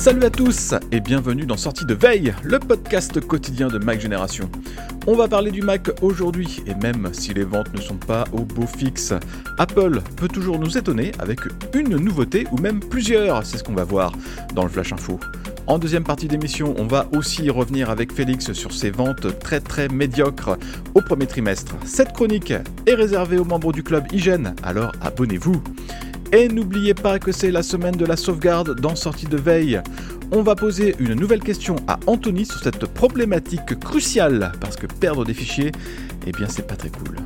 Salut à tous et bienvenue dans Sortie de Veille, le podcast quotidien de Mac Génération. On va parler du Mac aujourd'hui et même si les ventes ne sont pas au beau fixe, Apple peut toujours nous étonner avec une nouveauté ou même plusieurs, c'est ce qu'on va voir dans le Flash Info. En deuxième partie d'émission, on va aussi revenir avec Félix sur ses ventes très très médiocres au premier trimestre. Cette chronique est réservée aux membres du club Hygiène, alors abonnez-vous. Et n'oubliez pas que c'est la semaine de la sauvegarde dans Sortie de Veille. On va poser une nouvelle question à Anthony sur cette problématique cruciale, parce que perdre des fichiers, eh bien c'est pas très cool.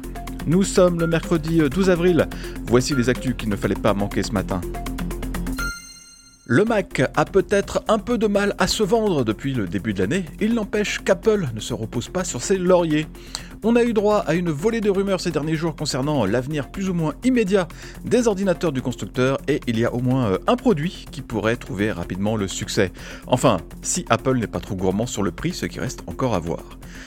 Nous sommes le mercredi 12 avril, voici les actus qu'il ne fallait pas manquer ce matin. Le Mac a peut-être un peu de mal à se vendre depuis le début de l'année, il n'empêche qu'Apple ne se repose pas sur ses lauriers. On a eu droit à une volée de rumeurs ces derniers jours concernant l'avenir plus ou moins immédiat des ordinateurs du constructeur et il y a au moins euh, un produit qui pourrait trouver rapidement le succès. Enfin, si Apple n'est pas trop gourmand sur le prix, ce qui reste encore à voir.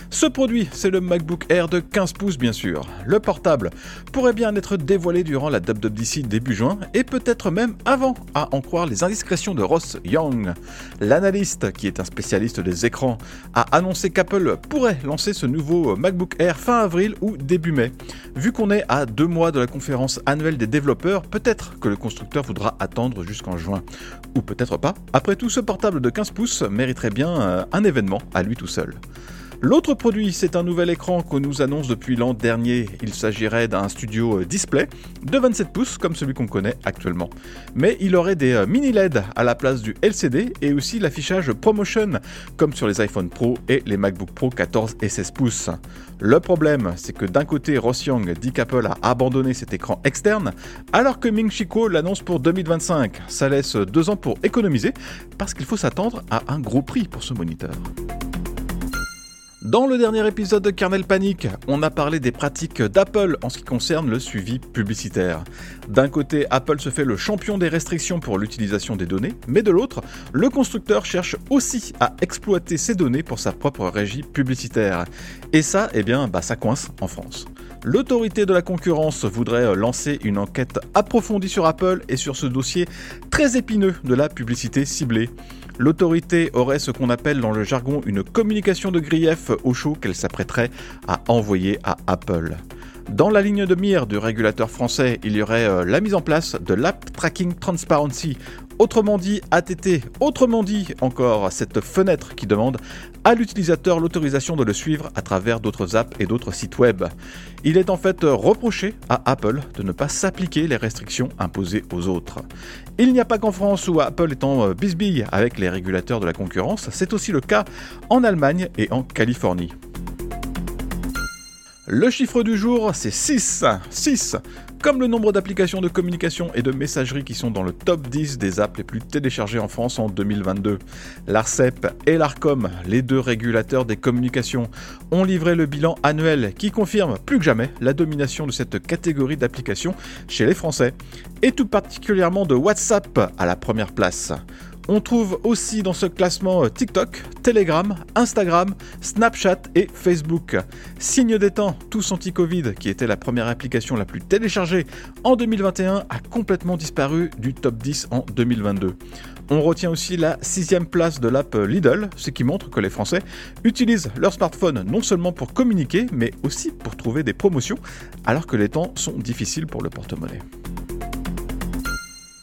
Ce produit, c'est le MacBook Air de 15 pouces bien sûr. Le portable pourrait bien être dévoilé durant la WWDC début juin et peut-être même avant, à en croire les de Ross Young. L'analyste, qui est un spécialiste des écrans, a annoncé qu'Apple pourrait lancer ce nouveau MacBook Air fin avril ou début mai. Vu qu'on est à deux mois de la conférence annuelle des développeurs, peut-être que le constructeur voudra attendre jusqu'en juin. Ou peut-être pas. Après tout, ce portable de 15 pouces mériterait bien euh, un événement à lui tout seul. L'autre produit, c'est un nouvel écran qu'on nous annonce depuis l'an dernier. Il s'agirait d'un studio display de 27 pouces comme celui qu'on connaît actuellement. Mais il aurait des mini LED à la place du LCD et aussi l'affichage ProMotion comme sur les iPhone Pro et les MacBook Pro 14 et 16 pouces. Le problème, c'est que d'un côté, Ross Young dit qu'Apple a abandonné cet écran externe, alors que Ming Chico l'annonce pour 2025. Ça laisse deux ans pour économiser, parce qu'il faut s'attendre à un gros prix pour ce moniteur. Dans le dernier épisode de Kernel Panic, on a parlé des pratiques d'Apple en ce qui concerne le suivi publicitaire. D'un côté, Apple se fait le champion des restrictions pour l'utilisation des données, mais de l'autre, le constructeur cherche aussi à exploiter ces données pour sa propre régie publicitaire. Et ça, eh bien, bah, ça coince en France. L'autorité de la concurrence voudrait lancer une enquête approfondie sur Apple et sur ce dossier très épineux de la publicité ciblée. L'autorité aurait ce qu'on appelle dans le jargon une communication de grief au chaud qu'elle s'apprêterait à envoyer à Apple. Dans la ligne de mire du régulateur français, il y aurait euh, la mise en place de l'App Tracking Transparency, autrement dit ATT, autrement dit encore cette fenêtre qui demande à l'utilisateur l'autorisation de le suivre à travers d'autres apps et d'autres sites web. Il est en fait reproché à Apple de ne pas s'appliquer les restrictions imposées aux autres. Il n'y a pas qu'en France où Apple est en bisbille avec les régulateurs de la concurrence, c'est aussi le cas en Allemagne et en Californie. Le chiffre du jour, c'est 6. 6. Comme le nombre d'applications de communication et de messagerie qui sont dans le top 10 des apps les plus téléchargées en France en 2022. L'ARCEP et l'ARCOM, les deux régulateurs des communications, ont livré le bilan annuel qui confirme plus que jamais la domination de cette catégorie d'applications chez les Français, et tout particulièrement de WhatsApp à la première place. On trouve aussi dans ce classement euh, TikTok, Telegram, Instagram, Snapchat et Facebook. Signe des temps, tous anti-Covid, qui était la première application la plus téléchargée en 2021, a complètement disparu du top 10 en 2022. On retient aussi la sixième place de l'app Lidl, ce qui montre que les Français utilisent leur smartphone non seulement pour communiquer, mais aussi pour trouver des promotions, alors que les temps sont difficiles pour le porte-monnaie.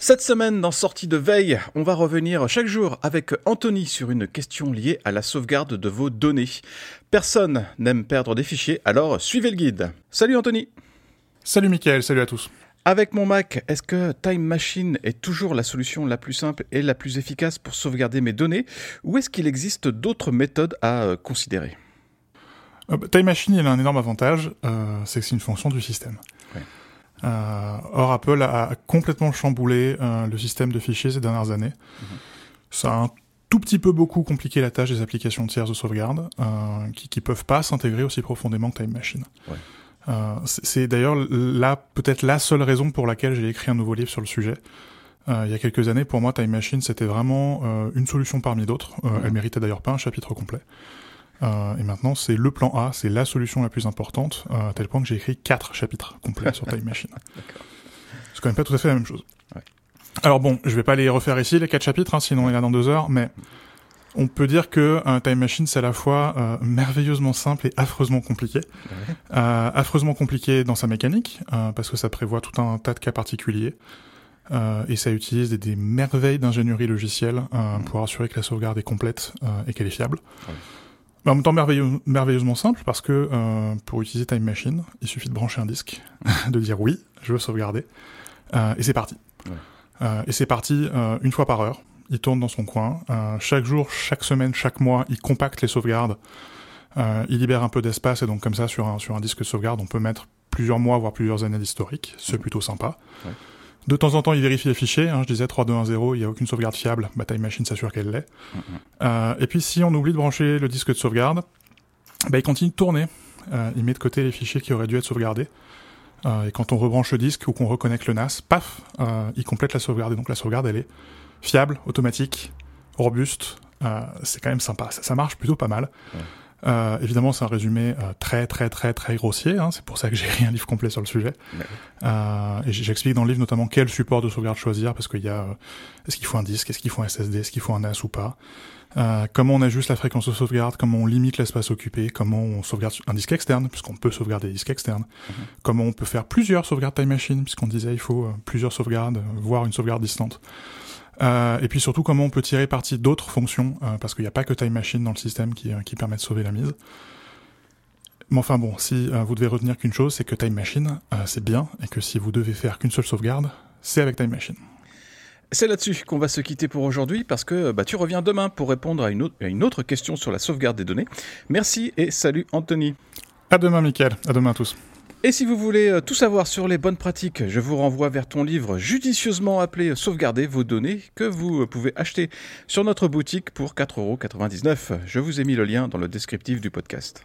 Cette semaine, dans Sortie de veille, on va revenir chaque jour avec Anthony sur une question liée à la sauvegarde de vos données. Personne n'aime perdre des fichiers, alors suivez le guide. Salut Anthony Salut Mickaël, salut à tous avec mon Mac, est-ce que Time Machine est toujours la solution la plus simple et la plus efficace pour sauvegarder mes données ou est-ce qu'il existe d'autres méthodes à euh, considérer? Euh, bah, Time Machine, il a un énorme avantage, euh, c'est que c'est une fonction du système. Euh, or, Apple a complètement chamboulé euh, le système de fichiers ces dernières années. Mhm. Ça a un tout petit peu beaucoup compliqué la tâche des applications tierces de sauvegarde, euh, qui, qui peuvent pas s'intégrer aussi profondément que Time Machine. c'est d'ailleurs là peut-être la seule raison pour laquelle j'ai écrit un nouveau livre sur le sujet. il y a quelques années, pour moi, Time Machine, c'était vraiment une solution parmi d'autres. Mhm. Elle méritait d'ailleurs pas un chapitre complet. Euh, et maintenant, c'est le plan A, c'est la solution la plus importante, euh, à tel point que j'ai écrit quatre chapitres complets sur Time Machine. C'est quand même pas tout à fait la même chose. Alors bon, je vais pas les refaire ici, les quatre chapitres, hein, sinon y en a dans deux heures, mais on peut dire que un Time Machine, c'est à la fois euh, merveilleusement simple et affreusement compliqué. affreusement compliqué dans sa mécanique, parce que ça prévoit tout un tas de cas particuliers. et ça utilise des, merveilles d'ingénierie logicielle mmh. pour assurer que la sauvegarde est complète et qu'elle est fiable en même temps merveilleusement simple parce que euh, pour utiliser Time Machine, il suffit de brancher un disque, de dire oui, je veux sauvegarder, euh, et c'est parti. Euh, et c'est parti une fois par heure. Il tourne dans son coin. Chaque jour, chaque semaine, chaque mois, il compacte les sauvegardes. il libère un peu d'espace et donc comme ça sur un, sur un disque de sauvegarde, on peut mettre plusieurs mois voire plusieurs années d'historique. C'est plutôt sympa. Ouais. De temps en temps, il vérifie les fichiers. Hein, je disais 3.2.1.0, il n'y a aucune sauvegarde fiable. Bah, Time Machine s'assure qu'elle l'est. Euh, et puis, si on oublie de brancher le disque de sauvegarde, bah, il continue de tourner. Euh, il met de côté les fichiers qui auraient dû être sauvegardés. Euh, et quand on rebranche le disque ou qu'on reconnecte le NAS, paf, il complète la sauvegarde. Et donc la sauvegarde, elle est fiable, automatique, robuste. C'est quand même sympa. Ça, ça, marche plutôt pas mal. Ouais. Euh, évidemment, c'est un résumé euh, très très très très grossier. Hein, c'est pour ça que j'ai écrit un livre complet sur le sujet. Euh, et j'explique dans le livre notamment quel support de sauvegarde choisir parce qu'il y a euh, est-ce qu'il faut un disque, est-ce qu'il faut un SSD, est-ce qu'il faut un NAS ou pas. Euh, comment on ajuste la fréquence de sauvegarde, comment on limite l'espace occupé, comment on sauvegarde un disque externe, puisqu'on peut sauvegarder des disques externes, mm -hmm. comment on peut faire plusieurs sauvegardes time machine, puisqu'on disait il faut plusieurs sauvegardes, voire une sauvegarde distante. Euh, et puis surtout comment on peut tirer parti d'autres fonctions, euh, parce qu'il n'y a pas que Time Machine dans le système qui, euh, qui permet de sauver la mise. Mais enfin bon, si euh, vous devez retenir qu'une chose, c'est que Time Machine, c'est bien, et que si vous devez faire qu'une seule sauvegarde, c'est avec Time Machine. C'est là-dessus qu'on va se quitter pour aujourd'hui parce que bah, tu reviens demain pour répondre à une, autre, à une autre question sur la sauvegarde des données. Merci et salut Anthony. À demain Mickaël, à demain à tous. Et si vous voulez euh, tout savoir sur les bonnes pratiques, je vous renvoie vers ton livre judicieusement appelé Sauvegarder vos données que vous pouvez acheter sur notre boutique pour 4,99€. Je vous ai mis le lien dans le descriptif du podcast.